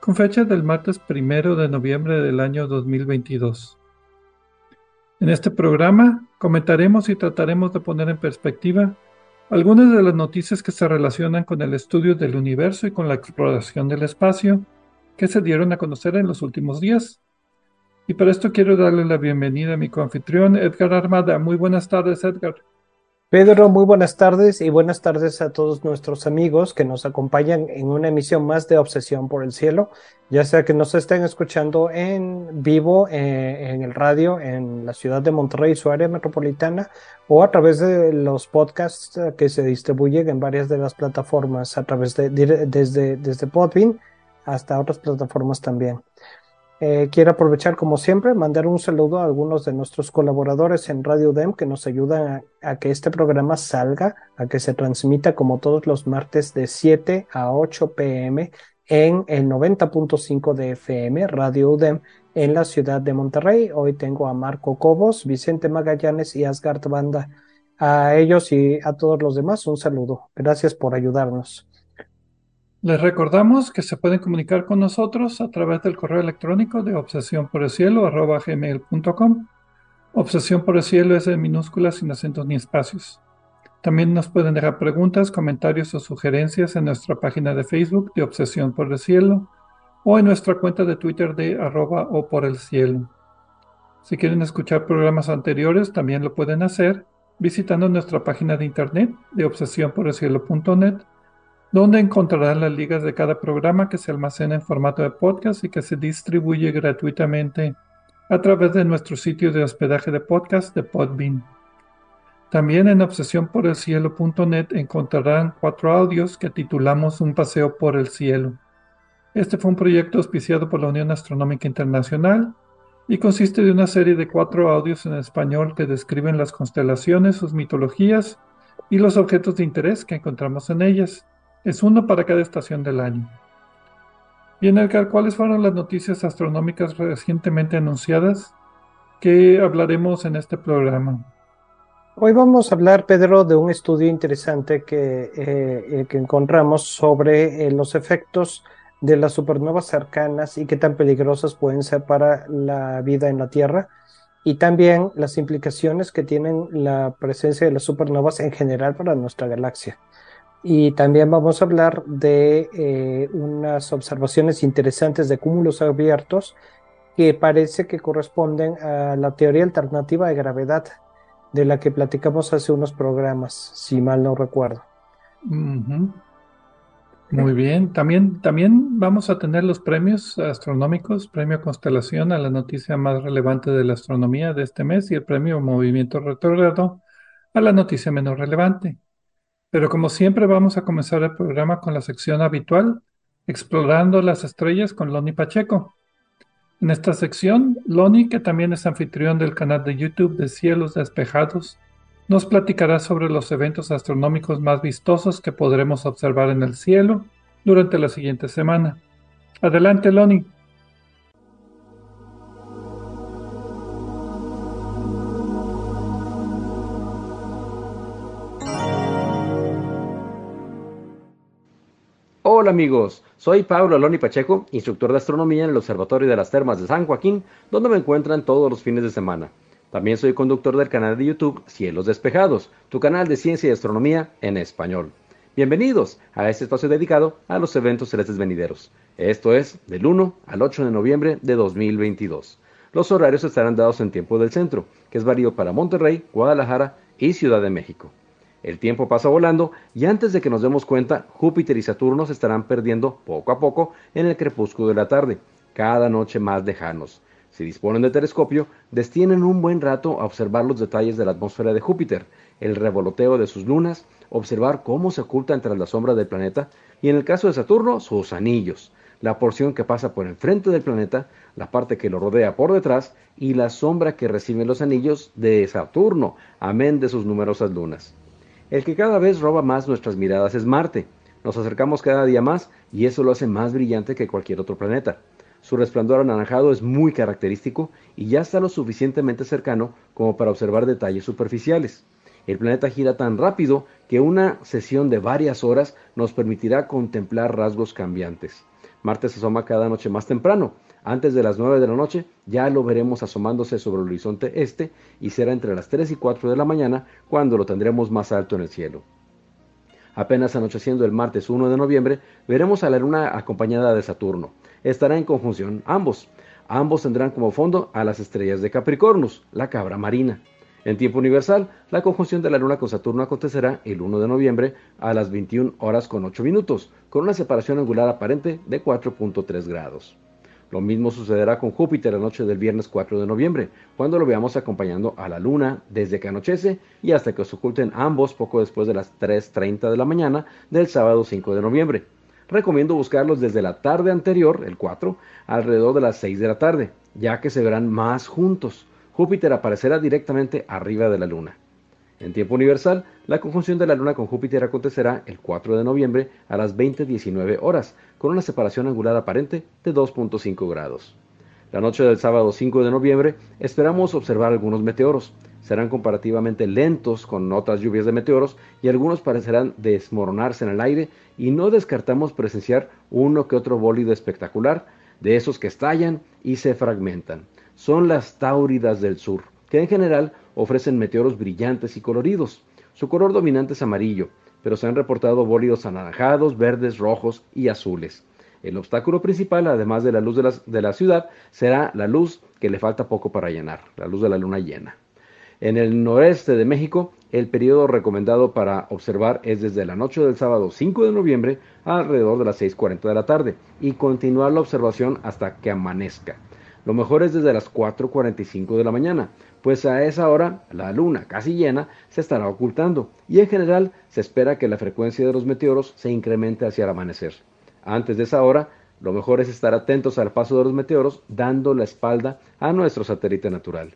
con fecha del martes primero de noviembre del año 2022. En este programa comentaremos y trataremos de poner en perspectiva algunas de las noticias que se relacionan con el estudio del universo y con la exploración del espacio que se dieron a conocer en los últimos días. Y para esto quiero darle la bienvenida a mi coanfitrión Edgar Armada. Muy buenas tardes, Edgar. Pedro, muy buenas tardes y buenas tardes a todos nuestros amigos que nos acompañan en una emisión más de Obsesión por el Cielo, ya sea que nos estén escuchando en vivo eh, en el radio en la ciudad de Monterrey, su área metropolitana, o a través de los podcasts que se distribuyen en varias de las plataformas, a través de desde, desde Podbean hasta otras plataformas también. Eh, quiero aprovechar, como siempre, mandar un saludo a algunos de nuestros colaboradores en Radio DEM que nos ayudan a, que este programa salga, a que se transmita como todos los martes de 7 a 8 pm en el 90.5 de FM, Radio UDEM, en la ciudad de Monterrey. Hoy tengo a Marco Cobos, Vicente Magallanes y Asgard Banda. A ellos y a todos los demás, un saludo. Gracias por ayudarnos. Les recordamos que se pueden comunicar con nosotros a través del correo electrónico de obsesión por el cielo gmail.com. Obsesión por el cielo es en minúsculas sin acentos ni espacios. También nos pueden dejar preguntas, comentarios o sugerencias en nuestra página de Facebook de Obsesión por el Cielo o en nuestra cuenta de Twitter de arroba o por el cielo. Si quieren escuchar programas anteriores, también lo pueden hacer visitando nuestra página de internet de obsesiónporelcielo.net donde encontrarán las ligas de cada programa que se almacena en formato de podcast y que se distribuye gratuitamente a través de nuestro sitio de hospedaje de podcast de Podbean. También en obsesiónporelcielo.net encontrarán cuatro audios que titulamos Un paseo por el cielo. Este fue un proyecto auspiciado por la Unión Astronómica Internacional y consiste de una serie de cuatro audios en español que describen las constelaciones, sus mitologías y los objetos de interés que encontramos en ellas. Es uno para cada estación del año. Bien, Edgar, ¿cuáles fueron las noticias astronómicas recientemente anunciadas que hablaremos en este programa? Hoy vamos a hablar, Pedro, de un estudio interesante que, eh, que encontramos sobre eh, los efectos de las supernovas cercanas y qué tan peligrosas pueden ser para la vida en la Tierra y también las implicaciones que tienen la presencia de las supernovas en general para nuestra galaxia. Y también vamos a hablar de eh, unas observaciones interesantes de cúmulos abiertos que parece que corresponden a la teoría alternativa de gravedad de la que platicamos hace unos programas, si mal no recuerdo. Muy bien, también, también vamos a tener los premios astronómicos, premio Constelación a la noticia más relevante de la astronomía de este mes y el premio Movimiento Retrógrado a la noticia menos relevante. Pero como siempre vamos a comenzar el programa con la sección habitual, explorando las estrellas con Loni Pacheco. En esta sección, Loni, que también es anfitrión del canal de YouTube de Cielos Despejados, nos platicará sobre los eventos astronómicos más vistosos que podremos observar en el cielo durante la siguiente semana. Adelante, Loni. Hola amigos, soy Pablo Aloni Pacheco, instructor de astronomía en el Observatorio de las Termas de San Joaquín, donde me encuentran todos los fines de semana. También soy conductor del canal de YouTube Cielos Despejados, tu canal de ciencia y astronomía en español. Bienvenidos a este espacio dedicado a los eventos celestes venideros. Esto es del 1 al 8 de noviembre de 2022. Los horarios estarán dados en tiempo del centro, que es válido para Monterrey, Guadalajara y Ciudad de México. El tiempo pasa volando y antes de que nos demos cuenta, Júpiter y Saturno se estarán perdiendo poco a poco en el crepúsculo de la tarde, cada noche más lejanos. Si disponen de telescopio, destinen un buen rato a observar los detalles de la atmósfera de Júpiter, el revoloteo de sus lunas, observar cómo se ocultan tras la sombra del planeta y en el caso de Saturno, sus anillos, la porción que pasa por enfrente del planeta, la parte que lo rodea por detrás y la sombra que reciben los anillos de Saturno, amén de sus numerosas lunas. El que cada vez roba más nuestras miradas es Marte. Nos acercamos cada día más y eso lo hace más brillante que cualquier otro planeta. Su resplandor anaranjado es muy característico y ya está lo suficientemente cercano como para observar detalles superficiales. El planeta gira tan rápido que una sesión de varias horas nos permitirá contemplar rasgos cambiantes. Marte se asoma cada noche más temprano. Antes de las 9 de la noche ya lo veremos asomándose sobre el horizonte este y será entre las 3 y 4 de la mañana cuando lo tendremos más alto en el cielo. Apenas anocheciendo el martes 1 de noviembre, veremos a la luna acompañada de Saturno. Estará en conjunción ambos. Ambos tendrán como fondo a las estrellas de Capricornus, la cabra marina. En tiempo universal, la conjunción de la Luna con Saturno acontecerá el 1 de noviembre a las 21 horas con 8 minutos, con una separación angular aparente de 4.3 grados. Lo mismo sucederá con Júpiter la noche del viernes 4 de noviembre, cuando lo veamos acompañando a la Luna desde que anochece y hasta que se oculten ambos poco después de las 3.30 de la mañana del sábado 5 de noviembre. Recomiendo buscarlos desde la tarde anterior, el 4, alrededor de las 6 de la tarde, ya que se verán más juntos. Júpiter aparecerá directamente arriba de la Luna. En tiempo universal, la conjunción de la Luna con Júpiter acontecerá el 4 de noviembre a las 20.19 horas, con una separación angular aparente de 2.5 grados. La noche del sábado 5 de noviembre esperamos observar algunos meteoros. Serán comparativamente lentos con otras lluvias de meteoros y algunos parecerán desmoronarse en el aire y no descartamos presenciar uno que otro bólido espectacular, de esos que estallan y se fragmentan son las Táuridas del Sur, que en general ofrecen meteoros brillantes y coloridos. Su color dominante es amarillo, pero se han reportado bólidos anaranjados, verdes, rojos y azules. El obstáculo principal, además de la luz de la, ciudad, será la luz que le falta poco para llenar, la luz de la luna llena. En el noreste de México, el periodo recomendado para observar es desde la noche del sábado 5 de noviembre alrededor de las 6.40 de la tarde y continuar la observación hasta que amanezca. Lo mejor es desde las 4.45 de la mañana, pues a esa hora la luna casi llena se estará ocultando y en general se espera que la frecuencia de los meteoros se incremente hacia el amanecer. Antes de esa hora, lo mejor es estar atentos al paso de los meteoros dando la espalda a nuestro satélite natural.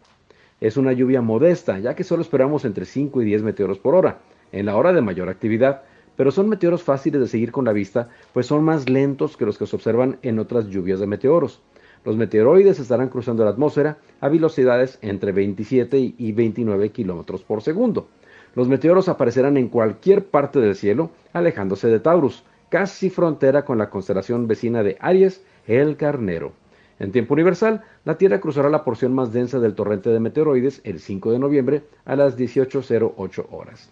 Es una lluvia modesta, ya que solo esperamos entre 5 y 10 meteoros por hora, en la hora de mayor actividad, pero son meteoros fáciles de seguir con la vista, pues son más lentos que los que se observan en otras lluvias de meteoros. Los meteoroides estarán cruzando la atmósfera a velocidades entre 27 y 29 kilómetros por segundo. Los meteoros aparecerán en cualquier parte del cielo, alejándose de Taurus, casi frontera con la constelación vecina de Aries, el Carnero. En tiempo universal, la Tierra cruzará la porción más densa del torrente de meteoroides el 5 de noviembre a las 18.08 horas.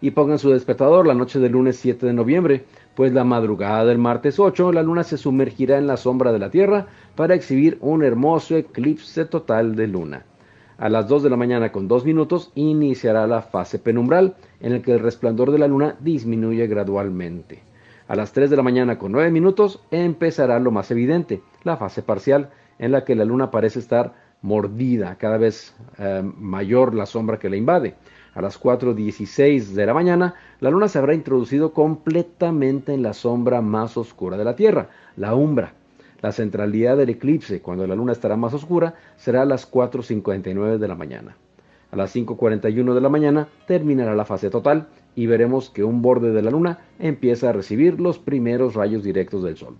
Y pongan su despertador la noche del lunes 7 de noviembre, pues la madrugada del martes 8 la luna se sumergirá en la sombra de la Tierra para exhibir un hermoso eclipse total de luna. A las 2 de la mañana con 2 minutos iniciará la fase penumbral, en la que el resplandor de la luna disminuye gradualmente. A las 3 de la mañana con 9 minutos empezará lo más evidente, la fase parcial, en la que la luna parece estar mordida, cada vez eh, mayor la sombra que la invade. A las 4.16 de la mañana, la luna se habrá introducido completamente en la sombra más oscura de la Tierra, la umbra. La centralidad del eclipse, cuando la luna estará más oscura, será a las 4.59 de la mañana. A las 5.41 de la mañana terminará la fase total y veremos que un borde de la luna empieza a recibir los primeros rayos directos del sol.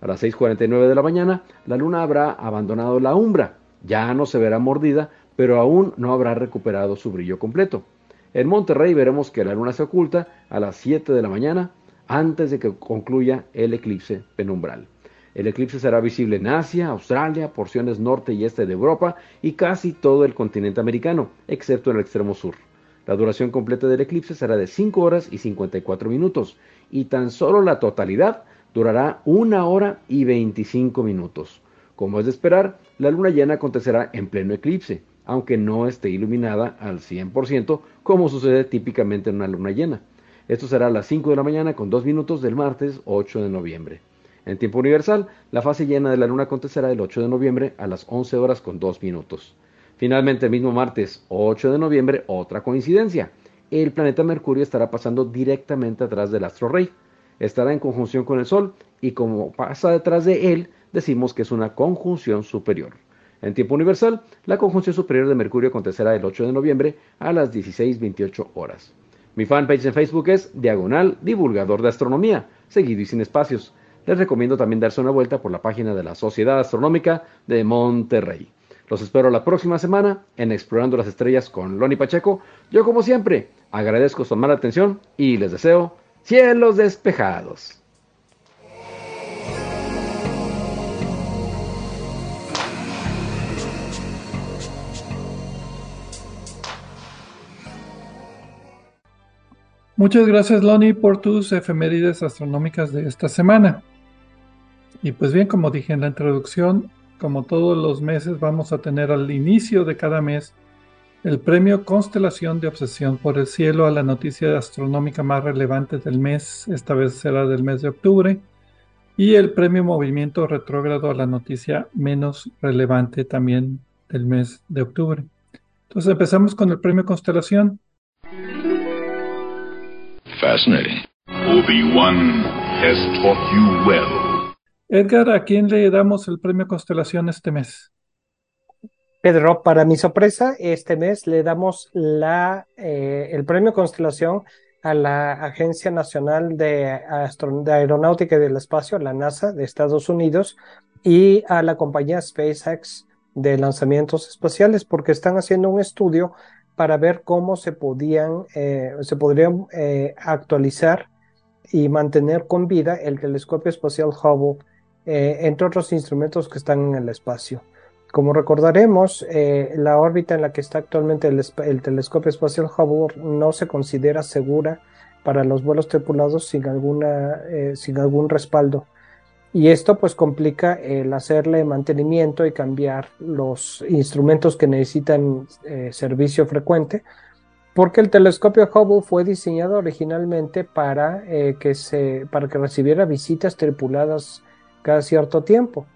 A las 6.49 de la mañana, la luna habrá abandonado la umbra, ya no se verá mordida, pero aún no habrá recuperado su brillo completo. En Monterrey veremos que la luna se oculta a las 7 de la mañana antes de que concluya el eclipse penumbral. El eclipse será visible en Asia, Australia, porciones norte y este de Europa y casi todo el continente americano, excepto en el extremo sur. La duración completa del eclipse será de 5 horas y 54 minutos y tan solo la totalidad durará 1 hora y 25 minutos. Como es de esperar, la luna llena acontecerá en pleno eclipse, aunque no esté iluminada al 100% como sucede típicamente en una luna llena. Esto será a las 5 de la mañana con 2 minutos del martes 8 de noviembre. En tiempo universal, la fase llena de la luna acontecerá el 8 de noviembre a las 11 horas con 2 minutos. Finalmente, el mismo martes 8 de noviembre, otra coincidencia. El planeta Mercurio estará pasando directamente atrás del astro rey. Estará en conjunción con el Sol y como pasa detrás de él, decimos que es una conjunción superior. En tiempo universal, la conjunción superior de Mercurio acontecerá el 8 de noviembre a las 16.28 horas. Mi fanpage en Facebook es Diagonal Divulgador de Astronomía, seguido y sin espacios. Les recomiendo también darse una vuelta por la página de la Sociedad Astronómica de Monterrey. Los espero la próxima semana en Explorando las Estrellas con Loni Pacheco. Yo como siempre agradezco su amable atención y les deseo cielos despejados. Muchas gracias, Loni, por tus efemérides astronómicas de esta semana. Y pues bien, como dije en la introducción, como todos los meses, vamos a tener al inicio de cada mes el premio Constelación de Obsesión por el Cielo a la noticia astronómica más relevante del mes, esta vez será del mes de octubre, y el premio Movimiento Retrógrado a la noticia menos relevante también del mes de octubre. Entonces empezamos con el premio Constelación. Fascinating. Obi-Wan has taught you well. Edgar, ¿a quién le damos el premio Constelación este mes? Pedro, para mi sorpresa, este mes le damos la, eh, el premio Constelación a la Agencia Nacional de, de, Aeronáutica y del Espacio, la NASA de Estados Unidos, y a la compañía SpaceX de lanzamientos espaciales, porque están haciendo un estudio para ver cómo se podían, eh, se podrían eh, actualizar y mantener con vida el telescopio espacial Hubble, eh, entre otros instrumentos que están en el espacio. Como recordaremos, la órbita en la que está actualmente el, el, telescopio espacial Hubble no se considera segura para los vuelos tripulados sin, alguna, sin algún respaldo. Y esto pues complica el hacerle mantenimiento y cambiar los instrumentos que necesitan eh, servicio frecuente, porque el telescopio Hubble fue diseñado originalmente para, eh, que se, para que recibiera visitas tripuladas cada cierto tiempo.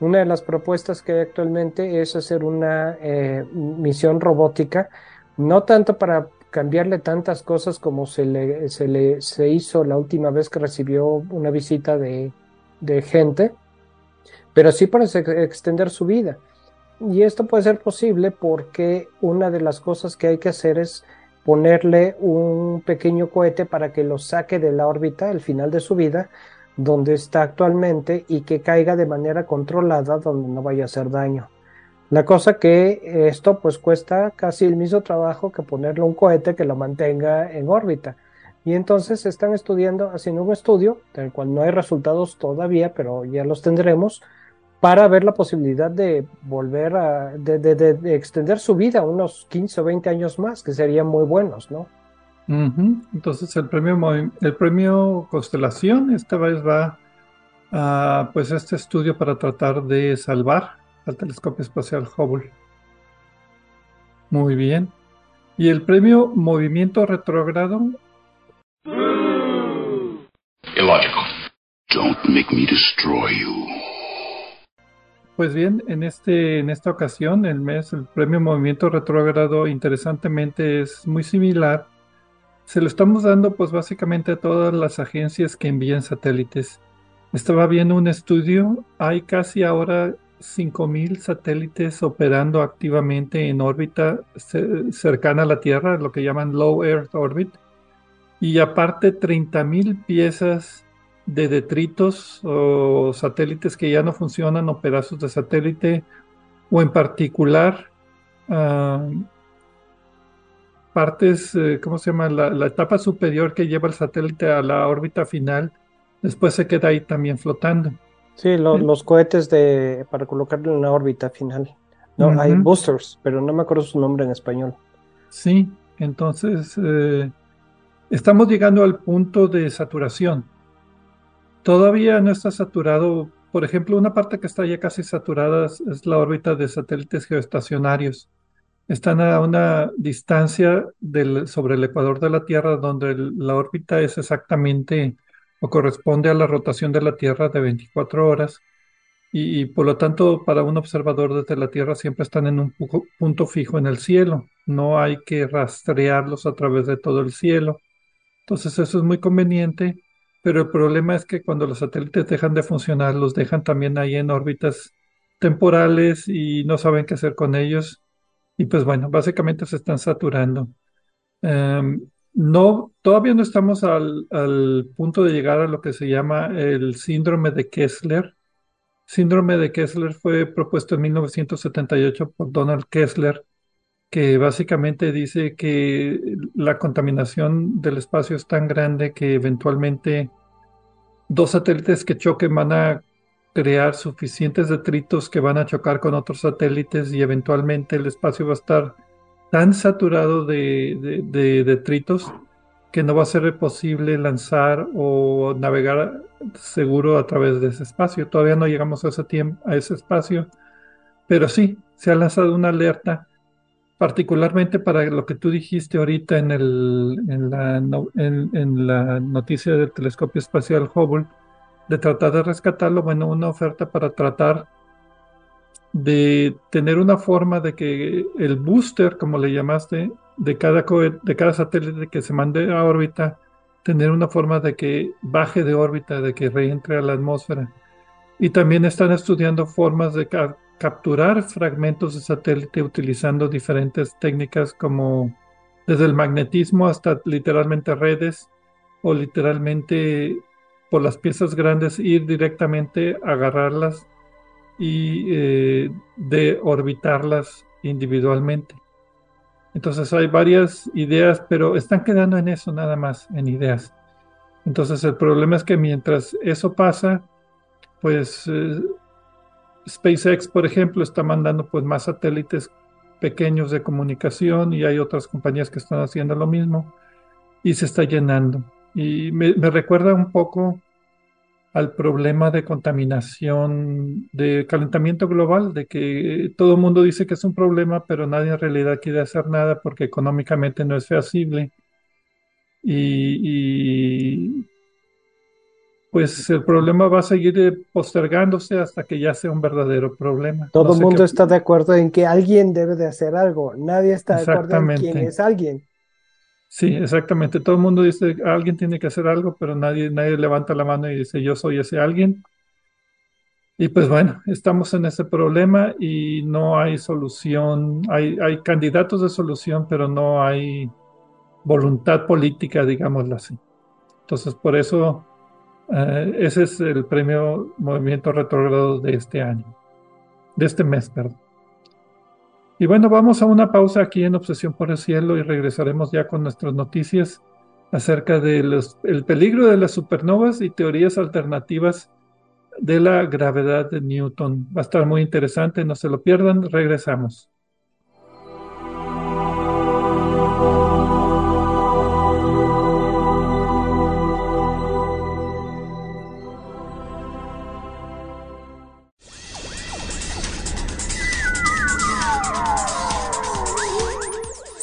Una de las propuestas que hay actualmente es hacer una eh, misión robótica, no tanto para cambiarle tantas cosas como se le, se le se hizo la última vez que recibió una visita de de gente, pero sí para extender su vida. Y esto puede ser posible porque una de las cosas que hay que hacer es ponerle un pequeño cohete para que lo saque de la órbita al final de su vida, donde está actualmente, y que caiga de manera controlada donde no vaya a hacer daño. La cosa que esto pues cuesta casi el mismo trabajo que ponerle un cohete que lo mantenga en órbita. Y entonces están estudiando, haciendo un estudio, del cual no hay resultados todavía, pero ya los tendremos, para ver la posibilidad de volver a, de, de, extender su vida unos 15 o 20 años más, que serían muy buenos, ¿no? Entonces el premio, el premio Constelación esta vez va a pues este estudio para tratar de salvar al telescopio espacial Hubble. Muy bien. Y el premio Movimiento Retrógrado Illogical. Don't make me destroy you. Pues bien, en, este, en esta ocasión, el mes, el premio Movimiento Retrógrado, interesantemente, es muy similar. Se lo estamos dando, pues básicamente a todas las agencias que envían satélites. Estaba viendo un estudio, hay casi ahora 5.000 satélites operando activamente en órbita cercana a la Tierra, lo que llaman Low Earth Orbit y aparte 30.000 piezas de detritos o satélites que ya no funcionan o pedazos de satélite o en particular ah, partes, eh, ¿cómo se llama? La, etapa superior que lleva el satélite a la órbita final, después se queda ahí también flotando. Sí, los cohetes de, para colocarlo en la órbita final. No, hay boosters, pero no me acuerdo su nombre en español. Sí, Entonces, eh, estamos llegando al punto de saturación. Todavía no está saturado. Por ejemplo, una parte que está ya casi saturada es, la órbita de satélites geoestacionarios. Están a una distancia sobre el ecuador de la Tierra donde la órbita es exactamente o corresponde a la rotación de la Tierra de 24 horas y, por lo tanto para un observador desde la Tierra siempre están en un pu- punto fijo en el cielo. No hay que rastrearlos a través de todo el cielo. Entonces eso es muy conveniente, pero el problema es que cuando los satélites dejan de funcionar, los dejan también ahí en órbitas temporales y no saben qué hacer con ellos. Y pues bueno, básicamente se están saturando. Em, no, todavía no estamos al, al punto de llegar a lo que se llama el síndrome de Kessler. Síndrome de Kessler fue propuesto en 1978 por Donald Kessler, que básicamente dice que la contaminación del espacio es tan grande que eventualmente dos satélites que choquen van a crear suficientes detritos que van a chocar con otros satélites y eventualmente el espacio va a estar tan saturado de, de- de detritos que no va a ser posible lanzar o navegar seguro a través de ese espacio. Todavía no llegamos a ese tiempo, a ese espacio, pero sí, se ha lanzado una alerta, particularmente para lo que tú dijiste ahorita en la, noticia del telescopio espacial Hubble, de tratar de rescatarlo, bueno, una oferta para tratar de tener una forma de que el booster, como le llamaste, de cada, de cada satélite que se mande a órbita, tener una forma de que baje de órbita, de que reentre a la atmósfera. Y también están estudiando formas de capturar fragmentos de satélite utilizando diferentes técnicas como desde el magnetismo hasta literalmente redes o literalmente por las piezas grandes ir directamente a agarrarlas y eh, de orbitarlas individualmente. Entonces hay varias ideas, pero están quedando en eso nada más, en ideas. Entonces el problema es que mientras eso pasa, pues eh, SpaceX, por ejemplo, está mandando pues más satélites pequeños de comunicación y hay otras compañías que están haciendo lo mismo y se está llenando. Y me, recuerda un poco al problema de contaminación, de calentamiento global, de que todo el mundo dice que es un problema, pero nadie en realidad quiere hacer nada porque económicamente no es feasible. Y, pues el problema va a seguir eh, postergándose hasta que ya sea un verdadero problema. Todo No el mundo qué- está de acuerdo en que alguien debe de hacer algo. Nadie está de acuerdo en quién es alguien. Sí, exactamente. Todo el mundo dice, alguien tiene que hacer algo, pero nadie, nadie levanta la mano y dice, yo soy ese alguien. Y pues bueno, estamos en ese problema y no hay solución. Hay, hay candidatos de solución, pero no hay voluntad política, digámoslo así. Entonces, por eso, eh, ese es el premio Movimiento Retrógrado de este año, de este mes, perdón. Y bueno, vamos a una pausa aquí en Obsesión por el Cielo y regresaremos ya con nuestras noticias acerca del peligro de las supernovas y teorías alternativas de la gravedad de Newton. Va a estar muy interesante, no se lo pierdan, regresamos.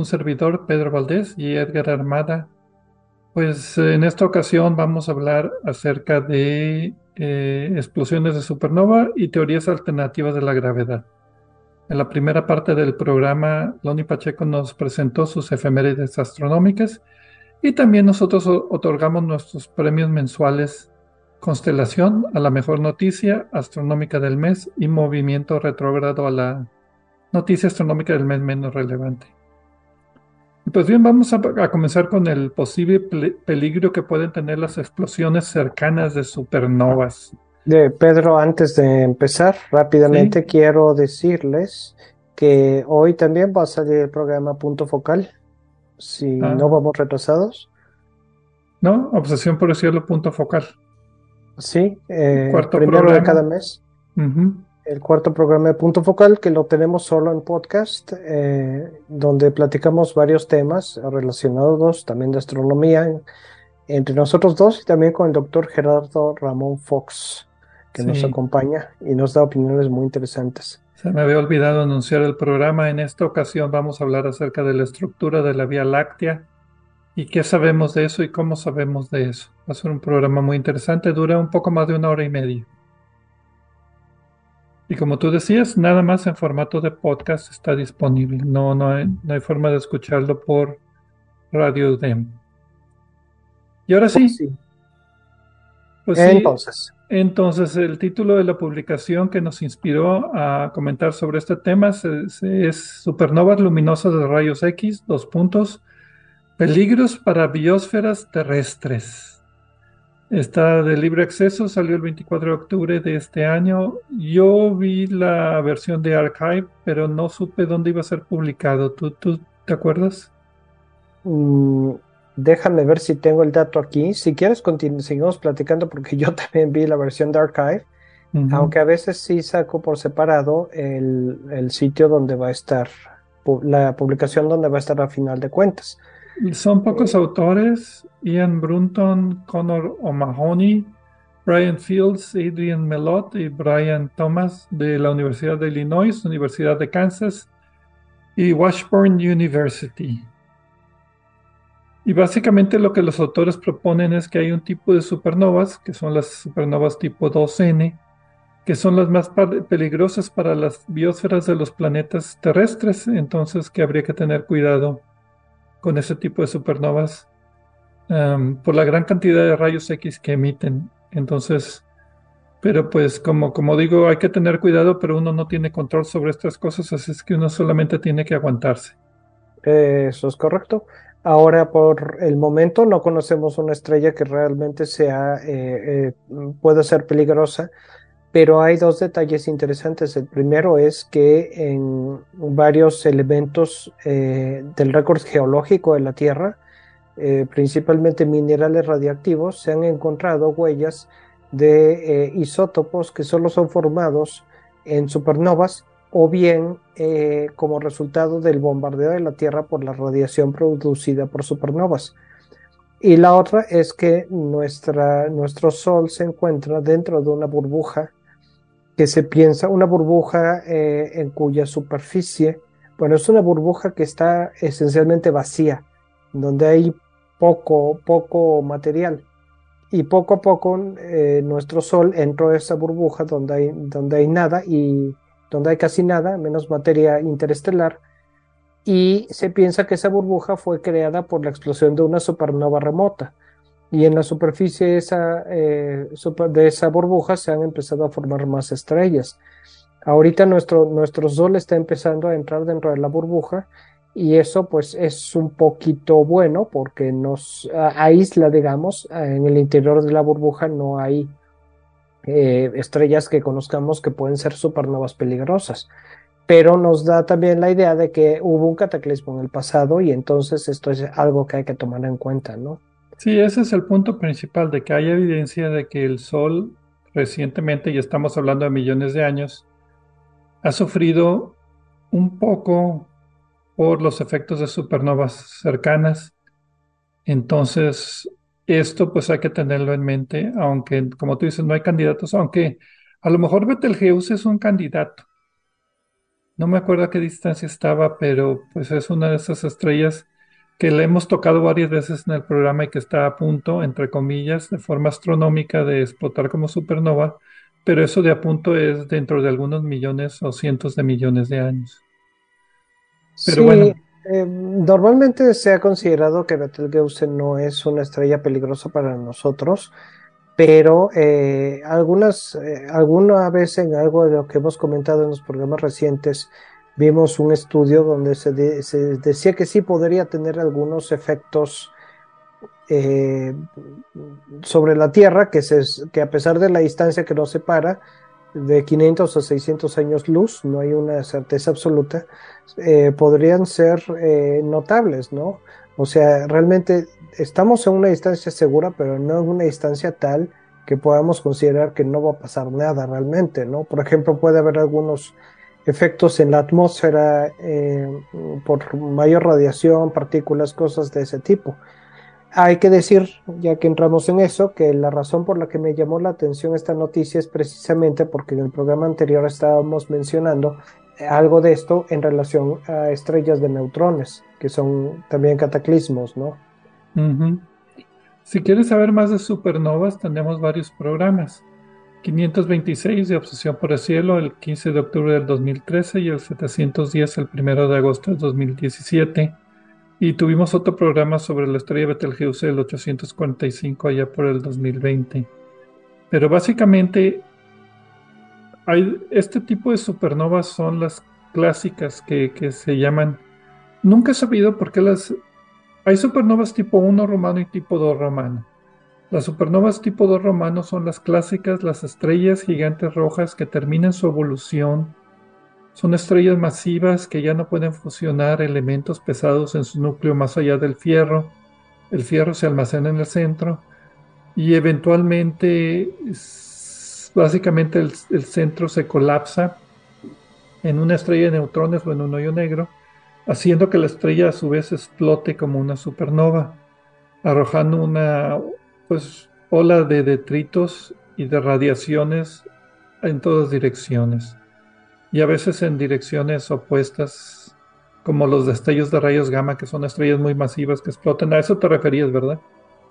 Un servidor, Pedro Valdés y Edgar Armada. Pues en esta ocasión vamos a hablar acerca de eh, explosiones de supernova y teorías alternativas de la gravedad. En la primera parte del programa, Loni Pacheco nos presentó sus efemérides astronómicas y también nosotros otorgamos nuestros premios mensuales Constelación a la mejor noticia astronómica del mes y movimiento retrógrado a la noticia astronómica del mes menos relevante. Pues bien, vamos a, comenzar con el posible peligro que pueden tener las explosiones cercanas de supernovas. De Pedro, antes de empezar, rápidamente quiero decirles que hoy también va a salir el programa Punto Focal, si ah. no vamos retrasados. No, Obsesión por el Cielo Punto Focal. Sí, eh, primero de cada mes. El cuarto programa de Punto Focal, que lo tenemos solo en podcast, eh, donde platicamos varios temas relacionados también de astronomía entre nosotros dos y también con el doctor Gerardo Ramón Fox, que nos acompaña y nos da opiniones muy interesantes. Se me había olvidado anunciar el programa. En esta ocasión vamos a hablar acerca de la estructura de la Vía Láctea ¿Y qué sabemos de eso y cómo sabemos de eso? Va a ser un programa muy interesante, dura un poco más de una hora y media. Y como tú decías, nada más en formato de podcast está disponible. No, no, hay, no hay forma de escucharlo por Radio Dem. Y ahora sí. Pues sí. entonces. Entonces, el título de la publicación que nos inspiró a comentar sobre este tema es, es Supernovas luminosas de rayos X, dos puntos, Peligros para biosferas terrestres. Está de libre acceso, salió el 24 de octubre de este año. Yo vi la versión de Archive, pero no supe dónde iba a ser publicado. ¿Tú, tú te acuerdas? Mm, déjame ver si tengo el dato aquí. Si quieres, seguimos platicando porque yo también vi la versión de Archive. Aunque a veces sí saco por separado el, el sitio donde va a estar, la publicación donde va a estar a final de cuentas. Son pocos autores, Ian Brunton, Connor O'Mahony, Brian Fields, Adrian Melot y Brian Thomas de la Universidad de Illinois, Universidad de Kansas y Washburn University. Y básicamente lo que los autores proponen es que hay un tipo de supernovas, que son las supernovas tipo 2N, que son las más peligrosas para las biosferas de los planetas terrestres, entonces que habría que tener cuidado con ese tipo de supernovas em, por la gran cantidad de rayos X que emiten. Entonces, pero pues como, como digo, hay que tener cuidado, pero uno no tiene control sobre estas cosas, así es que uno solamente tiene que aguantarse. Eso es correcto. Ahora, por el momento, no conocemos una estrella que realmente sea, eh, eh, pueda ser peligrosa pero hay dos detalles interesantes. El primero es que en varios elementos eh, del récord geológico de la Tierra, eh, principalmente minerales radiactivos, se han encontrado huellas de eh, isótopos que solo son formados en supernovas o bien como resultado del bombardeo de la Tierra por la radiación producida por supernovas. Y la otra es que nuestro Sol se encuentra dentro de una burbuja que se piensa una burbuja eh, en cuya superficie, bueno, es una burbuja que está esencialmente vacía, donde hay poco, poco material. Y poco a poco eh, nuestro Sol entró a esa burbuja donde hay, donde hay nada y donde hay casi nada, menos materia interestelar. Y se piensa que esa burbuja fue creada por la explosión de una supernova remota y en la superficie eh, de esa burbuja se han empezado a formar más estrellas. Ahorita nuestro, nuestro Sol está empezando a entrar dentro de la burbuja y eso pues es un poquito bueno porque nos aísla, digamos, en el interior de la burbuja no hay eh, estrellas que conozcamos que pueden ser supernovas peligrosas. pero nos da también la idea de que hubo un cataclismo en el pasado y entonces esto es algo que hay que tomar en cuenta, ¿no? Sí, ese es el punto principal, de que hay evidencia de que el Sol recientemente, y estamos hablando de millones de años, ha sufrido un poco por los efectos de supernovas cercanas. Entonces, esto pues hay que tenerlo en mente, aunque como tú dices, no hay candidatos, aunque a lo mejor Betelgeuse es un candidato. No me acuerdo a qué distancia estaba, pero pues es una de esas estrellas que le hemos tocado varias veces en el programa y que está a punto, entre comillas, de forma astronómica de explotar como supernova, pero eso de a punto es dentro de algunos millones o cientos de millones de años. Pero bueno. Eh, normalmente se ha considerado que Betelgeuse no es una estrella peligrosa para nosotros, pero eh, algunas, eh, alguna vez en algo de lo que hemos comentado en los programas recientes, vimos un estudio donde se, decía que sí podría tener algunos efectos sobre la Tierra, que, se, que a pesar de la distancia que nos separa, de 500 a 600 años luz, no hay una certeza absoluta, eh, podrían ser eh, notables, ¿no? O sea, realmente estamos en una distancia segura, pero no en una distancia tal que podamos considerar que no va a pasar nada realmente, ¿no? Por ejemplo, puede haber algunos efectos en la atmósfera eh, por mayor radiación, partículas, cosas de ese tipo. Hay que decir, ya que entramos en eso, que la razón por la que me llamó la atención esta noticia es precisamente porque en el programa anterior estábamos mencionando algo de esto en relación a estrellas de neutrones, que son también cataclismos, ¿no? Si quieres saber más de supernovas, tenemos varios programas. 526 de Obsesión por el Cielo el 15 de octubre del 2013 y el 710 el 1 de agosto del 2017. Y tuvimos otro programa sobre la estrella de Betelgeuse el 845 allá por el 2020. Pero básicamente este tipo de supernovas son las clásicas que, se llaman. Nunca he sabido por qué las. Hay supernovas tipo 1 romano y tipo 2 romano. Las supernovas tipo 2 romano son las clásicas, las estrellas gigantes rojas que terminan su evolución. Son estrellas masivas que ya no pueden fusionar elementos pesados en su núcleo más allá del fierro. El fierro se almacena en el centro y eventualmente básicamente el, centro se colapsa en una estrella de neutrones o en un hoyo negro, haciendo que la estrella a su vez explote como una supernova, arrojando una pues, ola de detritos y de radiaciones en todas direcciones, y a veces en direcciones opuestas, como los destellos de rayos gamma, que son estrellas muy masivas que explotan. A eso te referías, ¿verdad?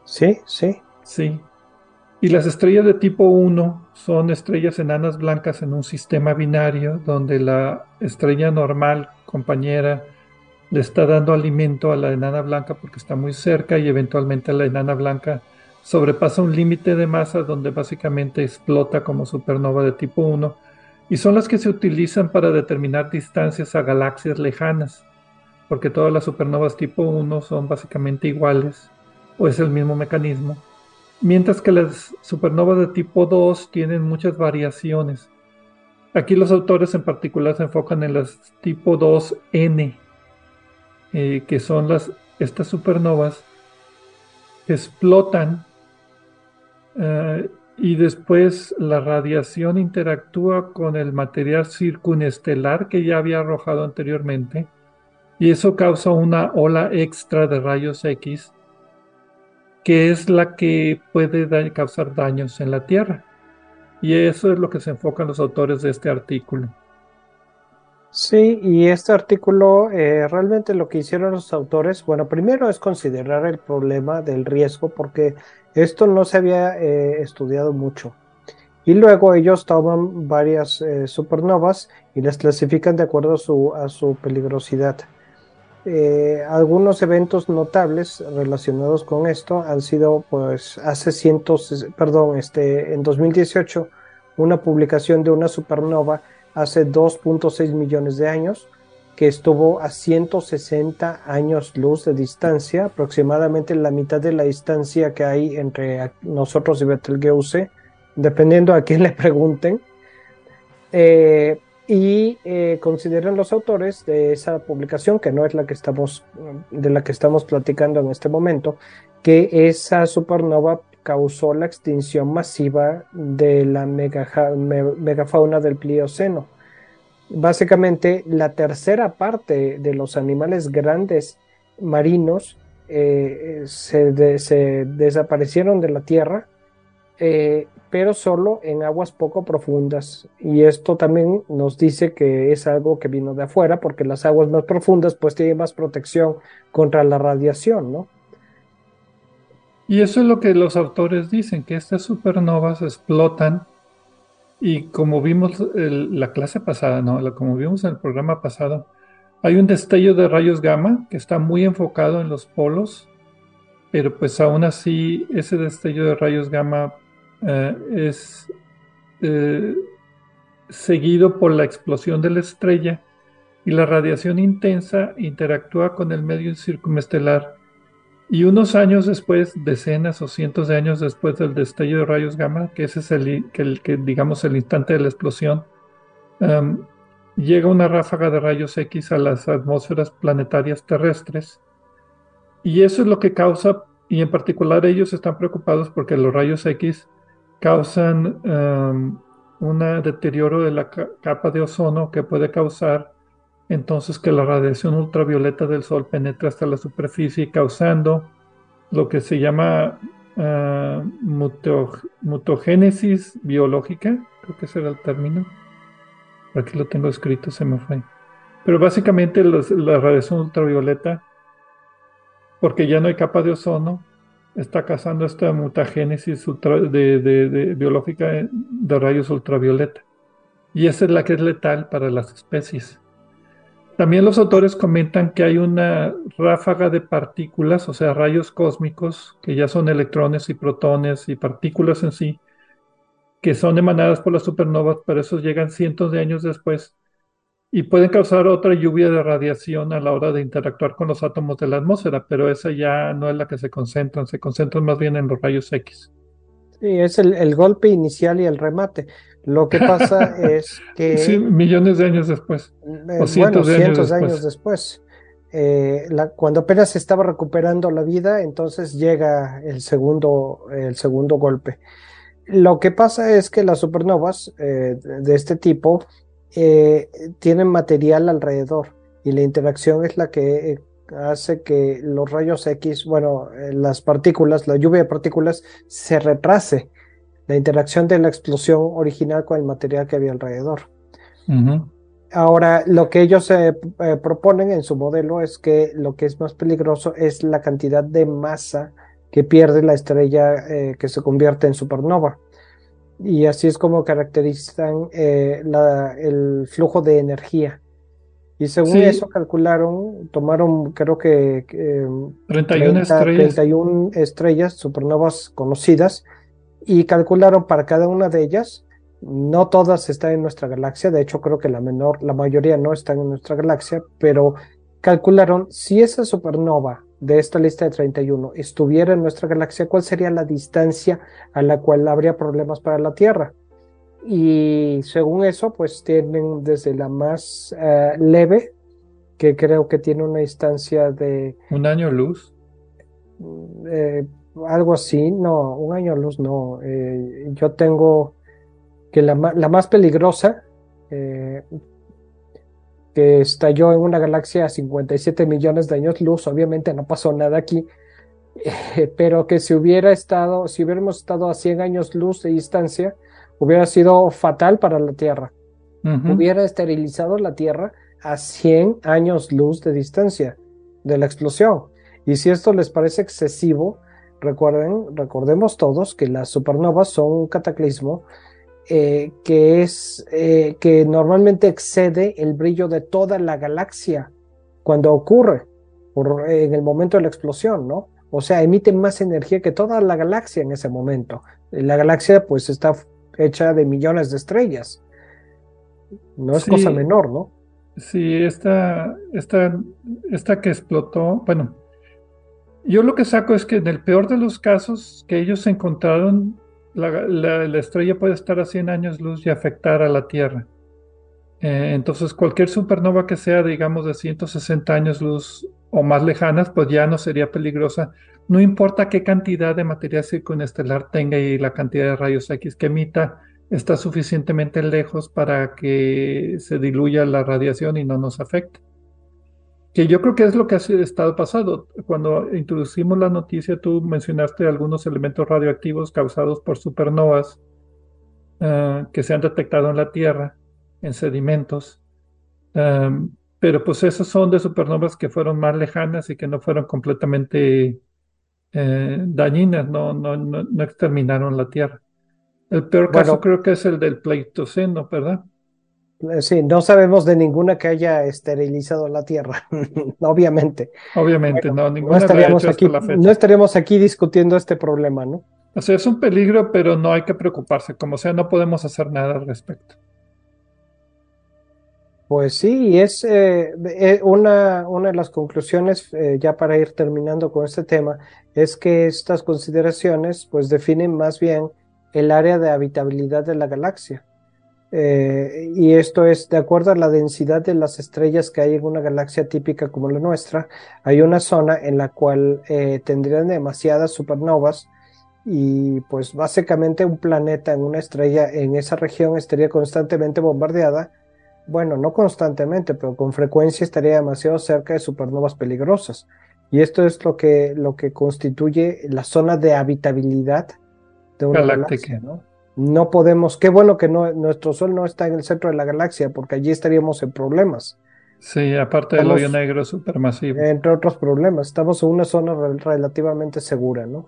Sí, sí. Sí, y las estrellas de tipo 1 son estrellas enanas blancas en un sistema binario donde la estrella normal, compañera, le está dando alimento a la enana blanca porque está muy cerca y eventualmente la enana blanca sobrepasa un límite de masa donde básicamente explota como supernova de tipo 1 y son las que se utilizan para determinar distancias a galaxias lejanas porque todas las supernovas tipo 1 son básicamente iguales o es el mismo mecanismo mientras que las supernovas de tipo 2 tienen muchas variaciones. Aquí los autores en particular se enfocan en las tipo 2N, eh, que son las, estas supernovas que explotan eh, y después la radiación interactúa con el material circunestelar que ya había arrojado anteriormente y eso causa una ola extra de rayos X que es la que puede causar daños en la Tierra. Y eso es lo que se enfocan los autores de este artículo. Sí, y este artículo eh, realmente lo que hicieron los autores, bueno, primero es considerar el problema del riesgo porque esto no se había eh, estudiado mucho. Y luego ellos toman varias eh, supernovas y las clasifican de acuerdo a su, a su peligrosidad. Eh, algunos eventos notables relacionados con esto han sido, pues, hace cientos, perdón, este, en 2018, una publicación de una supernova hace 2.6 millones de años, que estuvo a 160 años luz de distancia, aproximadamente la mitad de la distancia que hay entre nosotros y Betelgeuse, dependiendo a quién le pregunten. Eh, y eh, consideran los autores de esa publicación, que no es la que estamos, de la que estamos platicando en este momento, que esa supernova causó la extinción masiva de la megafauna del Plioceno. Básicamente, la tercera parte de los animales grandes marinos eh, se, desaparecieron de la Tierra eh, pero solo en aguas poco profundas. Y esto también nos dice que es algo que vino de afuera, porque las aguas más profundas pues tienen más protección contra la radiación, ¿no? Y eso es lo que los autores dicen, que estas supernovas explotan y como vimos la clase pasada, ¿no? Como vimos en el programa pasado, hay un destello de rayos gamma que está muy enfocado en los polos, pero pues aún así ese destello de rayos gamma eh, es eh, seguido por la explosión de la estrella y la radiación intensa interactúa con el medio circunestelar y unos años después, decenas o cientos de años después del destello de rayos gamma, que ese es el, que, digamos el instante de la explosión, em, llega una ráfaga de rayos X a las atmósferas planetarias terrestres. Y eso es lo que causa, y en particular ellos están preocupados porque los rayos X causan um, un deterioro de la capa de ozono que puede causar entonces que la radiación ultravioleta del Sol penetre hasta la superficie causando lo que se llama uh, mutogénesis biológica, creo que ese era el término. Aquí lo tengo escrito, se me fue. Pero básicamente la radiación ultravioleta, porque ya no hay capa de ozono, está causando esta mutagénesis de, biológica de rayos ultravioleta. Y esa es la que es letal para las especies. También los autores comentan que hay una ráfaga de partículas, o sea, rayos cósmicos, que ya son electrones y protones y partículas en sí, que son emanadas por las supernovas, pero esos llegan cientos de años después y pueden causar otra lluvia de radiación a la hora de interactuar con los átomos de la atmósfera, pero esa ya no es la que se concentran, se concentran más bien en los rayos X. Sí, es el, golpe inicial y el remate. Lo que pasa es que... Sí, millones de años después. o cientos de años después. Eh, cuando apenas se estaba recuperando la vida, entonces llega el segundo, el segundo golpe. Lo que pasa es que las supernovas eh, de este tipo eh, tienen material alrededor y la interacción es la que eh, hace que los rayos X, bueno, eh, las partículas, la lluvia de partículas se retrase la interacción de la explosión original con el material que había alrededor. Ahora, lo que ellos proponen en su modelo es que lo que es más peligroso es la cantidad de masa que pierde la estrella que se convierte en supernova y así es como caracterizan eh, el flujo de energía. Y según eso calcularon, tomaron creo que 31, estrellas. 31 estrellas supernovas conocidas y calcularon para cada una de ellas, no todas están en nuestra galaxia, de hecho creo que la menor, la mayoría no están en nuestra galaxia, pero calcularon si esa supernova de esta lista de 31 estuviera en nuestra galaxia, ¿cuál sería la distancia a la cual habría problemas para la Tierra? Y según eso, pues tienen desde la más eh, leve, que creo que tiene una distancia de... Un año luz. Eh, algo así, no, un año luz no. Eh, yo tengo que la, la más peligrosa que estalló en una galaxia a 57 millones de años luz, obviamente no pasó nada aquí, pero que si hubiera estado, si hubiéramos estado a 100 años luz de distancia, hubiera sido fatal para la Tierra. Hubiera esterilizado la Tierra a 100 años luz de distancia de la explosión. Y si esto les parece excesivo, recuerden, recordemos todos que las supernovas son un cataclismo eh, que es eh, que normalmente excede el brillo de toda la galaxia cuando ocurre por, en el momento de la explosión, ¿no? O sea, emite más energía que toda la galaxia en ese momento. La galaxia pues está hecha de millones de estrellas. No es cosa menor, ¿no? Sí, esta, esta, esta que explotó, bueno, yo lo que saco es que en el peor de los casos que ellos encontraron la, estrella puede estar a 100 años luz y afectar a la Tierra. Eh, entonces, cualquier supernova que sea, digamos, de 160 años luz o más lejanas, pues ya no sería peligrosa. No importa qué cantidad de material circunestelar tenga y la cantidad de rayos X que emita, está suficientemente lejos para que se diluya la radiación y no nos afecte. Que yo creo que es lo que ha estado pasando. Cuando introducimos la noticia, tú mencionaste algunos elementos radioactivos causados por supernovas uh, que se han detectado en la Tierra, en sedimentos. Um, pero pues esos son de supernovas que fueron más lejanas y que no fueron completamente eh, dañinas, no, no, no, no, exterminaron la Tierra. El peor bueno, caso creo que es el del Pleistoceno, ¿verdad? Sí, no sabemos de ninguna que haya esterilizado la Tierra, obviamente. Obviamente, bueno, no, ninguna no estaríamos, aquí, no estaríamos aquí discutiendo este problema, ¿no? O sea, es un peligro, pero no hay que preocuparse, como sea, no podemos hacer nada al respecto. Pues sí, es eh, una, una, de las conclusiones, eh, ya para ir terminando con este tema, es que estas consideraciones pues definen más bien el área de habitabilidad de la galaxia. Eh, y esto es de acuerdo a la densidad de las estrellas que hay en una galaxia típica como la nuestra, hay una zona en la cual eh, tendrían demasiadas supernovas y pues básicamente un planeta en una estrella en esa región estaría constantemente bombardeada bueno, no constantemente, pero con frecuencia estaría demasiado cerca de supernovas peligrosas. Y esto es lo que, lo que constituye la zona de habitabilidad de una Galáctica. galaxia, ¿no? No podemos, qué bueno que no, nuestro Sol no está en el centro de la galaxia, porque allí estaríamos en problemas. Sí, aparte del hoyo negro supermasivo. Entre otros problemas, estamos en una zona relativamente segura, ¿no?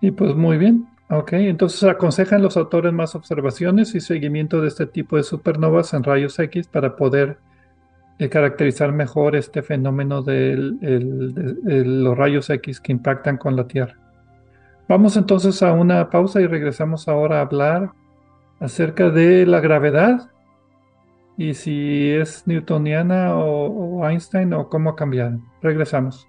Y pues muy bien. Ok, entonces aconsejan los autores más observaciones y seguimiento de este tipo de supernovas en rayos X para poder eh, caracterizar mejor este fenómeno de, el, de, los rayos X que impactan con la Tierra. Vamos entonces a una pausa y regresamos ahora a hablar acerca de la gravedad y si es newtoniana o, Einstein o cómo ha cambiado. Regresamos.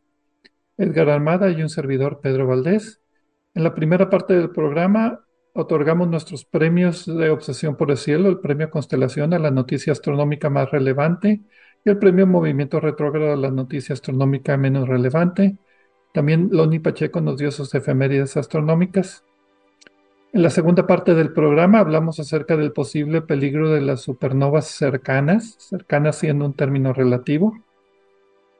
Edgar Armada y un servidor Pedro Valdés. En la primera parte del programa otorgamos nuestros premios de Obsesión por el Cielo, el premio Constelación a la noticia astronómica más relevante y el premio Movimiento Retrógrado a la noticia astronómica menos relevante. También Loni Pacheco nos dio sus efemérides astronómicas. En la segunda parte del programa hablamos acerca del posible peligro de las supernovas cercanas, cercanas siendo un término relativo.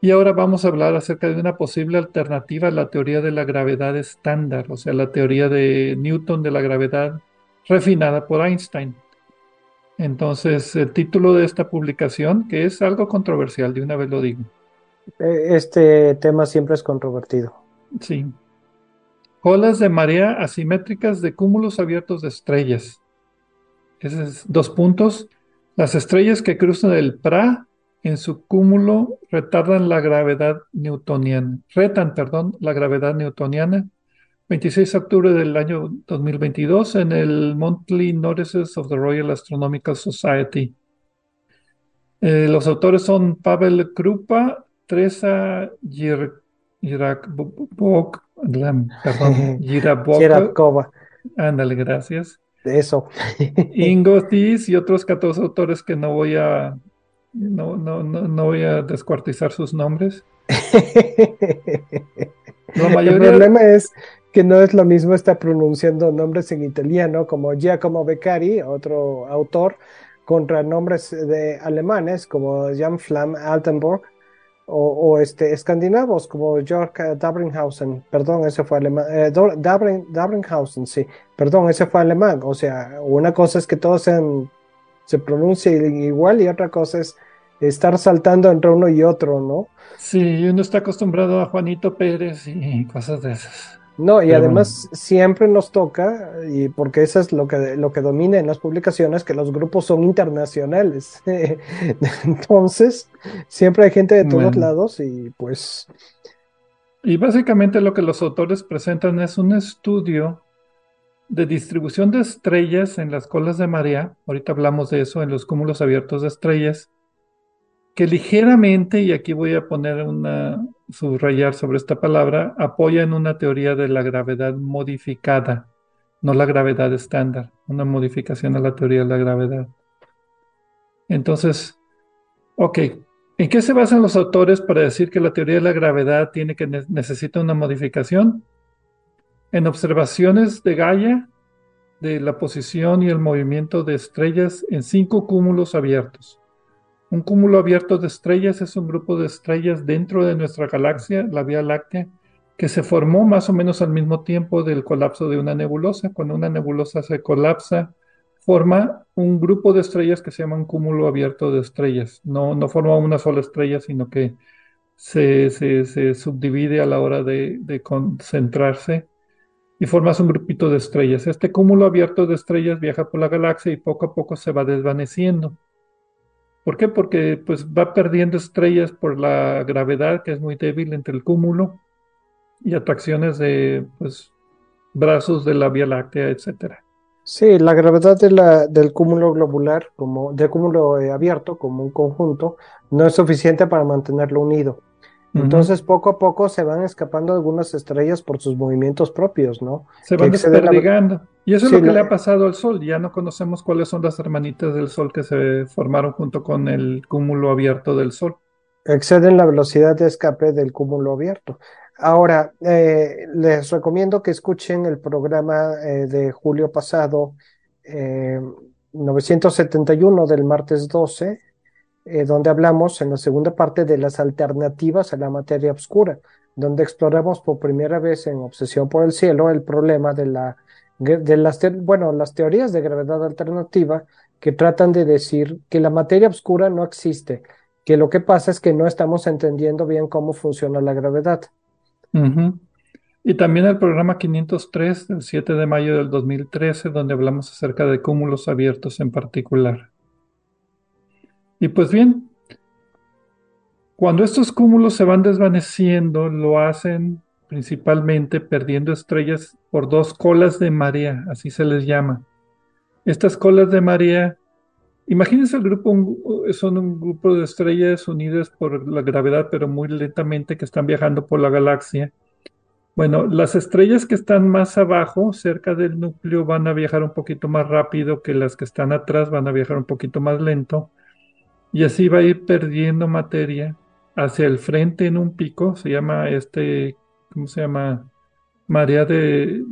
Y ahora vamos a hablar acerca de una posible alternativa a la teoría de la gravedad estándar, o sea, la teoría de Newton de la gravedad refinada por Einstein. Entonces, el título de esta publicación, que es algo controversial, de una vez lo digo. Este tema siempre es controvertido. Sí. Colas de marea asimétricas de cúmulos abiertos de estrellas. Esos dos puntos. Las estrellas que cruzan el PRA en su cúmulo retardan la gravedad newtoniana. Retan, perdón, la gravedad newtoniana. 26 de octubre del año 2022 en el Monthly Notices of the Royal Astronomical Society. Eh, los autores son Pavel Krupa, Teresa Girakbok, perdón, Girabokova. Ándale, gracias. Eso. Ingo Tis y otros 14 autores que no voy a no, no, no, no voy a descuartizar sus nombres. El problema es que no es lo mismo estar pronunciando nombres en italiano como Giacomo Beccari, otro autor, contra nombres de alemanes como Jan Flam Altenburg o, este, escandinavos como Jörg Dabringhausen, perdón, ese fue alemán, eh, Dabringhausen, sí, perdón, ese fue alemán, o sea, una cosa es que todos sean, se pronuncien igual y otra cosa es estar saltando entre uno y otro, ¿no? Sí, uno está acostumbrado a Juanito Pérez y cosas de esas. No, y además siempre nos toca, y porque eso es lo que, lo que domina en las publicaciones, que los grupos son internacionales. Entonces, siempre hay gente de todos lados y pues... Y básicamente lo que los autores presentan es un estudio de distribución de estrellas en las colas de marea. Ahorita hablamos de eso en los cúmulos abiertos de estrellas que ligeramente, y aquí voy a poner una, subrayar sobre esta palabra, apoya en una teoría de la gravedad modificada, no la gravedad estándar, una modificación a la teoría de la gravedad. Entonces, ok, ¿en qué se basan los autores para decir que la teoría de la gravedad tiene que necesita una modificación? En observaciones de Gaia de la posición y el movimiento de estrellas en cinco cúmulos abiertos. Un cúmulo abierto de estrellas es un grupo de estrellas dentro de nuestra galaxia, la Vía Láctea, que se formó más o menos al mismo tiempo del colapso de una nebulosa. Cuando una nebulosa se colapsa, forma un grupo de estrellas que se llama un cúmulo abierto de estrellas. No, forma una sola estrella, sino que se, subdivide a la hora de concentrarse y formas un grupito de estrellas. Este cúmulo abierto de estrellas viaja por la galaxia y poco a poco se va desvaneciendo. ¿Por qué? Porque pues va perdiendo estrellas por la gravedad que es muy débil entre el cúmulo y atracciones de pues brazos de la Vía Láctea, etcétera. Sí, la gravedad de la, del cúmulo globular, como del cúmulo eh, abierto, como un conjunto, no es suficiente para mantenerlo unido. Entonces, poco a poco se van escapando algunas estrellas por sus movimientos propios, ¿no? Se van desperdigando. Y eso es lo que le ha pasado al Sol. Ya no conocemos cuáles son las hermanitas del Sol que se formaron junto con el cúmulo abierto del Sol. Exceden la velocidad de escape del cúmulo abierto. Ahora, eh, les recomiendo que escuchen el programa eh, de julio pasado, 971 eh, del martes 12, eh, donde hablamos en la segunda parte de las alternativas a la materia oscura, donde exploramos por primera vez en Obsesión por el Cielo el problema de, la, de las, bueno, las teorías de gravedad alternativa que tratan de decir que la materia oscura no existe, que lo que pasa es que no estamos entendiendo bien cómo funciona la gravedad. Y también el programa 503 del 7 de mayo del 2013, donde hablamos acerca de cúmulos abiertos en particular. Y pues bien, cuando estos cúmulos se van desvaneciendo, lo hacen principalmente perdiendo estrellas por dos colas de marea, así se les llama. Estas colas de marea, imagínense el grupo, son un grupo de estrellas unidas por la gravedad, pero muy lentamente que están viajando por la galaxia. Bueno, las estrellas que están más abajo, cerca del núcleo, van a viajar un poquito más rápido que las que están atrás, van a viajar un poquito más lento y así va a ir perdiendo materia hacia el frente en un pico, se llama este, ¿cómo se llama? Marea de,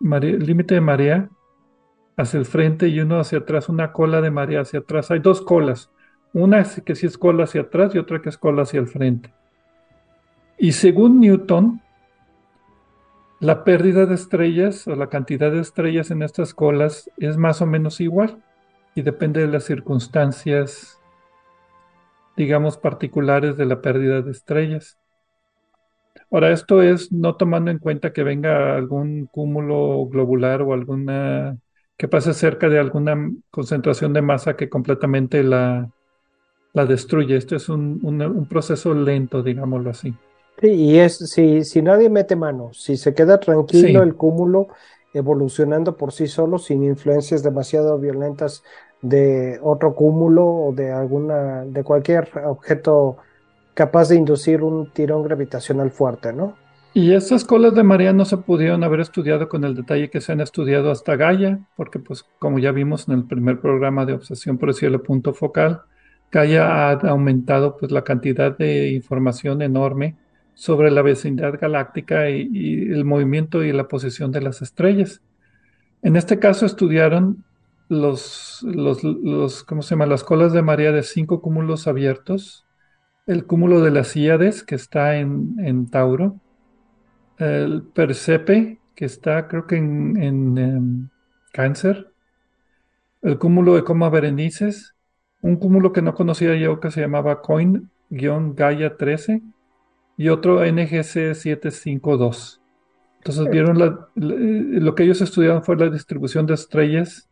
límite de marea hacia el frente y uno hacia atrás, una cola de marea hacia atrás. Hay dos colas, una que sí es cola hacia atrás y otra que es cola hacia el frente. Y según Newton, la pérdida de estrellas o la cantidad de estrellas en estas colas es más o menos igual y depende de las circunstancias, digamos, particulares de la pérdida de estrellas. Ahora, esto es no tomando en cuenta que venga algún cúmulo globular o alguna que pase cerca de alguna concentración de masa que completamente la, la destruye. Esto es un, un- un proceso lento, digámoslo así. Sí, y es si, si nadie mete mano, si se queda tranquilo Sí. el cúmulo evolucionando por sí solo, sin influencias demasiado violentas de otro cúmulo o de alguna, de cualquier objeto capaz de inducir un tirón gravitacional fuerte, ¿no? Y estas colas de marea no se pudieron haber estudiado con el detalle que se han estudiado hasta Gaia, porque pues como ya vimos en el primer programa de Obsesión por el Cielo Punto Focal, Gaia ha aumentado pues la cantidad de información enorme sobre la vecindad galáctica y, y el movimiento y la posición de las estrellas. En este caso estudiaron los, los, los, ¿cómo se llama? Las colas de marea de cinco cúmulos abiertos, el cúmulo de las Híades que está en, en Tauro, el Persepe, que está creo que en, en, em, Cáncer, el cúmulo de Coma Berenices, un cúmulo que no conocía yo que se llamaba Coin-Gaia 13 y otro NGC 752. Entonces vieron la- eh, lo que ellos estudiaron fue la distribución de estrellas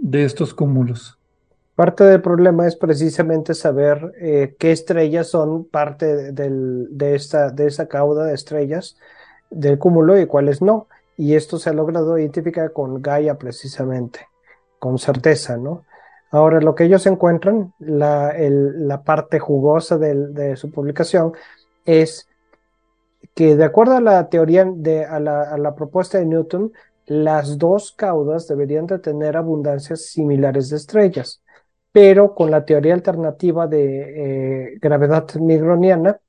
de estos cúmulos. Parte del problema es precisamente saber eh, qué estrellas son parte de- de esta, de esa cauda de estrellas del cúmulo y cuáles no. Y esto se ha logrado identificar con Gaia precisamente, con certeza, ¿no? Ahora, lo que ellos encuentran, la, la parte jugosa del- de su publicación, es que de acuerdo a la teoría, de, a la, a la propuesta de Newton, las dos caudas deberían de tener abundancias similares de estrellas, pero con la teoría alternativa de eh, gravedad migroniana,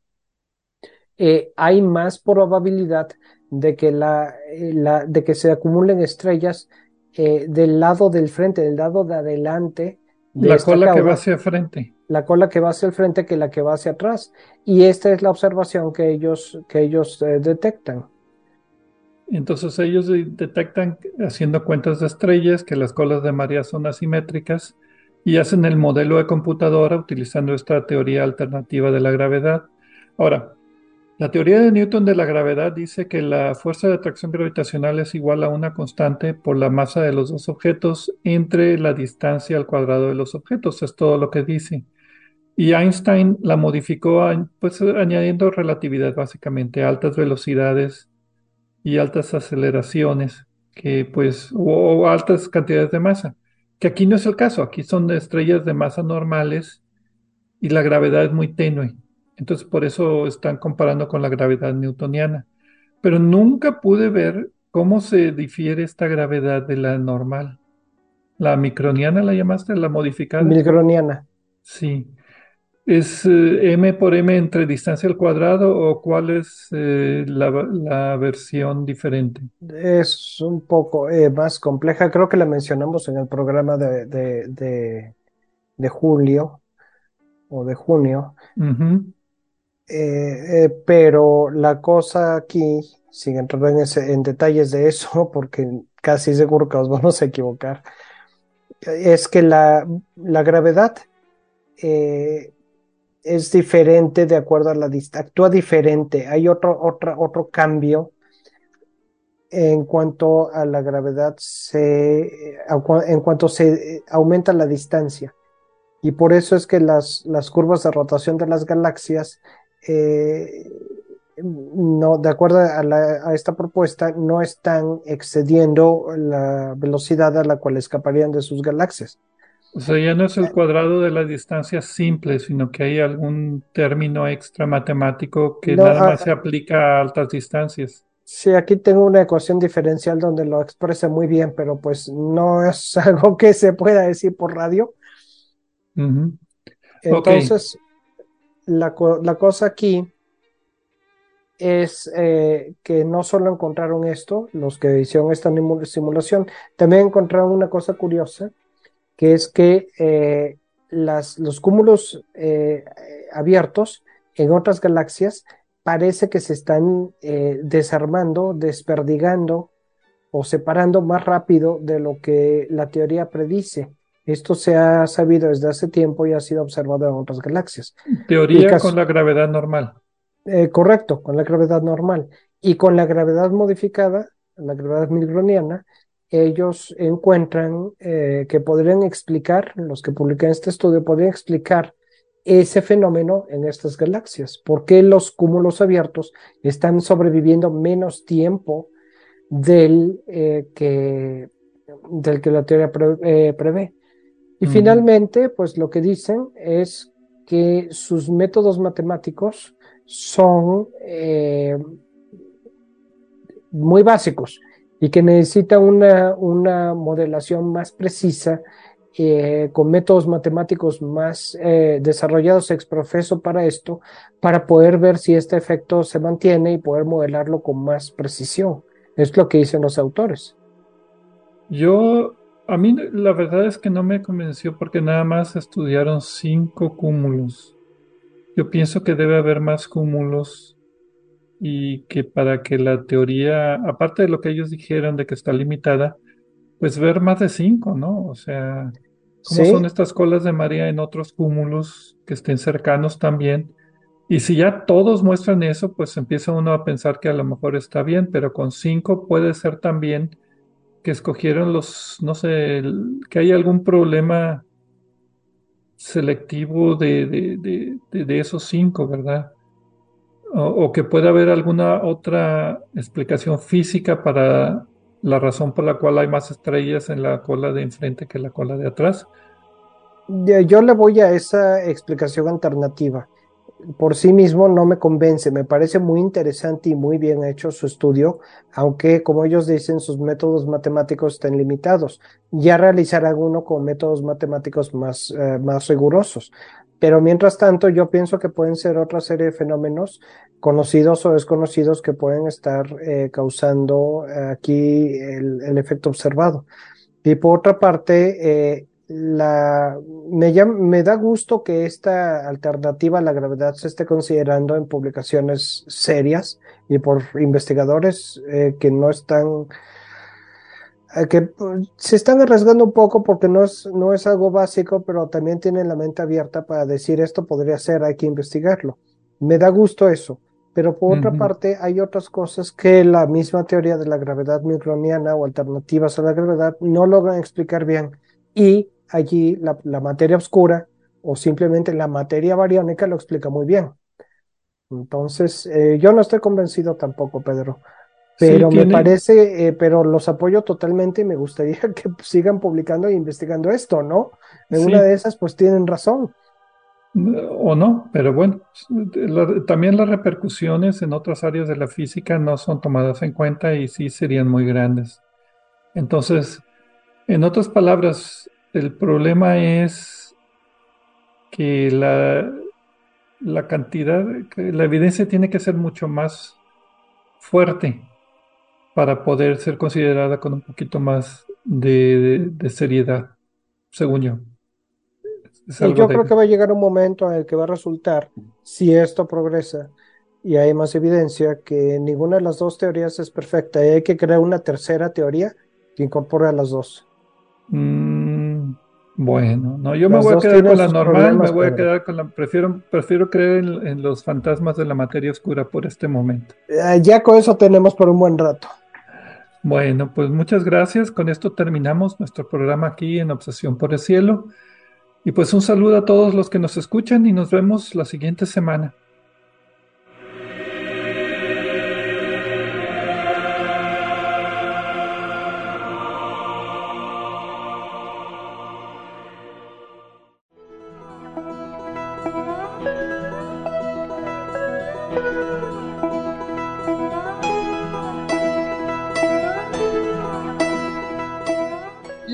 eh, hay más probabilidad de que, la, eh, la- de que se acumulen estrellas eh, del lado del frente, del lado de adelante de La cola que va hacia frente. la cola que va hacia el frente que la que va hacia atrás. Y esta es la observación que ellos, que ellos detectan. Entonces ellos de- detectan haciendo cuentas de estrellas que las colas de María son asimétricas y hacen el modelo de computadora utilizando esta teoría alternativa de la gravedad. Ahora, la teoría de Newton de la gravedad dice que la fuerza de atracción gravitacional es igual a una constante por la masa de los dos objetos entre la distancia al cuadrado de los objetos. Es todo lo que dice. Y Einstein la modificó pues, añadiendo relatividad básicamente, altas velocidades y altas aceleraciones, que pues, o, o altas cantidades de masa, que aquí no es el caso, aquí son estrellas de masa normales y la gravedad es muy tenue. Entonces, por eso están comparando con la gravedad newtoniana. Pero nunca pude ver cómo se difiere esta gravedad de la normal. ¿La microniana la llamaste, la modificada? Milgroniana. Sí. ¿Es eh, m por m entre distancia al cuadrado o cuál es eh, la, la versión diferente? Es un poco eh, más compleja. Creo que la mencionamos en el programa de, de, de, de julio o de junio. Pero la cosa aquí, sin entrar en, ese, en detalles de eso, porque casi seguro que nos vamos a equivocar, es que la, la gravedad eh, es diferente de acuerdo a la distancia, actúa diferente, hay otro, otra, otro cambio en cuanto a la gravedad, se, en cuanto se aumenta la distancia. Y por eso es que las, las curvas de rotación de las galaxias, eh, no, de acuerdo a, la, a, esta propuesta, no están excediendo la velocidad a la cual escaparían de sus galaxias. O sea, ya no es el cuadrado de la distancia simple, sino que hay algún término extra matemático que No, nada más se aplica a altas distancias. Sí, aquí tengo una ecuación diferencial donde lo expresa muy bien, pero pues no es algo que se pueda decir por radio. Entonces, la, la cosa aquí es eh, que no solo encontraron esto, los que hicieron esta simulación, también encontraron una cosa curiosa, que es que eh, las, los cúmulos eh, abiertos en otras galaxias parece que se están eh, desarmando, desperdigando o separando más rápido de lo que la teoría predice. Esto se ha sabido desde hace tiempo y ha sido observado en otras galaxias. Teoría caso- con la gravedad normal. Eh, correcto, con la gravedad normal. Y con la gravedad modificada, la gravedad milgroniana, ellos encuentran eh, que podrían explicar, los que publican este estudio, podrían explicar ese fenómeno en estas galaxias. ¿Por qué los cúmulos abiertos están sobreviviendo menos tiempo del, eh, que, del que la teoría eh, prevé? Y finalmente, pues lo que dicen es que sus métodos matemáticos son eh, muy básicos y que necesita una, una modelación más precisa eh, con métodos matemáticos más eh, desarrollados ex profeso para esto, para poder ver si este efecto se mantiene y poder modelarlo con más precisión. Es lo que dicen los autores. Yo, a mí la verdad es que no me convenció porque nada más estudiaron cinco cúmulos. Yo pienso que debe haber más cúmulos y que para que la teoría, aparte de lo que ellos dijeron de que está limitada, pues ver más de cinco, ¿no? O sea, cómo son estas colas de María en otros cúmulos que estén cercanos también. Y si ya todos muestran eso, pues empieza uno a pensar que a lo mejor está bien, pero con cinco puede ser también que escogieron los, no sé, que hay algún problema selectivo de, de, de, de esos cinco, ¿verdad? O, que pueda haber alguna otra explicación física para la razón por la cual hay más estrellas en la cola de enfrente que la cola de atrás. Yo le voy a esa explicación alternativa. Por sí mismo no me convence, me parece muy interesante y muy bien hecho su estudio, aunque como ellos dicen sus métodos matemáticos están limitados. Ya realizarán uno con métodos matemáticos más, eh, más rigurosos. Pero mientras tanto, yo pienso que pueden ser otra serie de fenómenos conocidos o desconocidos que pueden estar eh, causando aquí el, efecto observado. Y por otra parte, eh, la, me, llama, me, da gusto que esta alternativa a la gravedad se esté considerando en publicaciones serias y por investigadores eh, que no están que pues, se están arriesgando un poco porque no es, no es algo básico, pero también tienen la mente abierta para decir esto podría ser, hay que investigarlo. Me da gusto eso. Pero por uh -huh. otra parte, hay otras cosas que la misma teoría de la gravedad microniana o alternativas a la gravedad no logran explicar bien. Y allí la, la materia oscura o simplemente la materia bariónica lo explica muy bien. Entonces, eh, yo no estoy convencido tampoco, Pedro. Pero sí, me parece, eh, pero los apoyo totalmente y me gustaría que sigan publicando e investigando esto, ¿no? En sí. una de esas, pues tienen razón. O no, pero bueno, la, también las repercusiones en otras áreas de la física no son tomadas en cuenta y sí serían muy grandes. Entonces, en otras palabras, el problema es que la, la cantidad, que la evidencia tiene que ser mucho más fuerte para poder ser considerada con un poquito más de, de, de seriedad, según yo. Y yo de... creo que va a llegar un momento en el que va a resultar, si esto progresa y hay más evidencia, que ninguna de las dos teorías es perfecta y hay que crear una tercera teoría que incorpore a las dos. Mm, bueno, no, yo las me voy a quedar con la normal, me voy a quedar con la, prefiero, prefiero creer en, en, los fantasmas de la materia oscura por este momento. Eh, ya con eso tenemos por un buen rato. Bueno, pues muchas gracias. Con esto terminamos nuestro programa aquí en Obsesión por el Cielo. Y pues un saludo a todos los que nos escuchan y nos vemos la siguiente semana.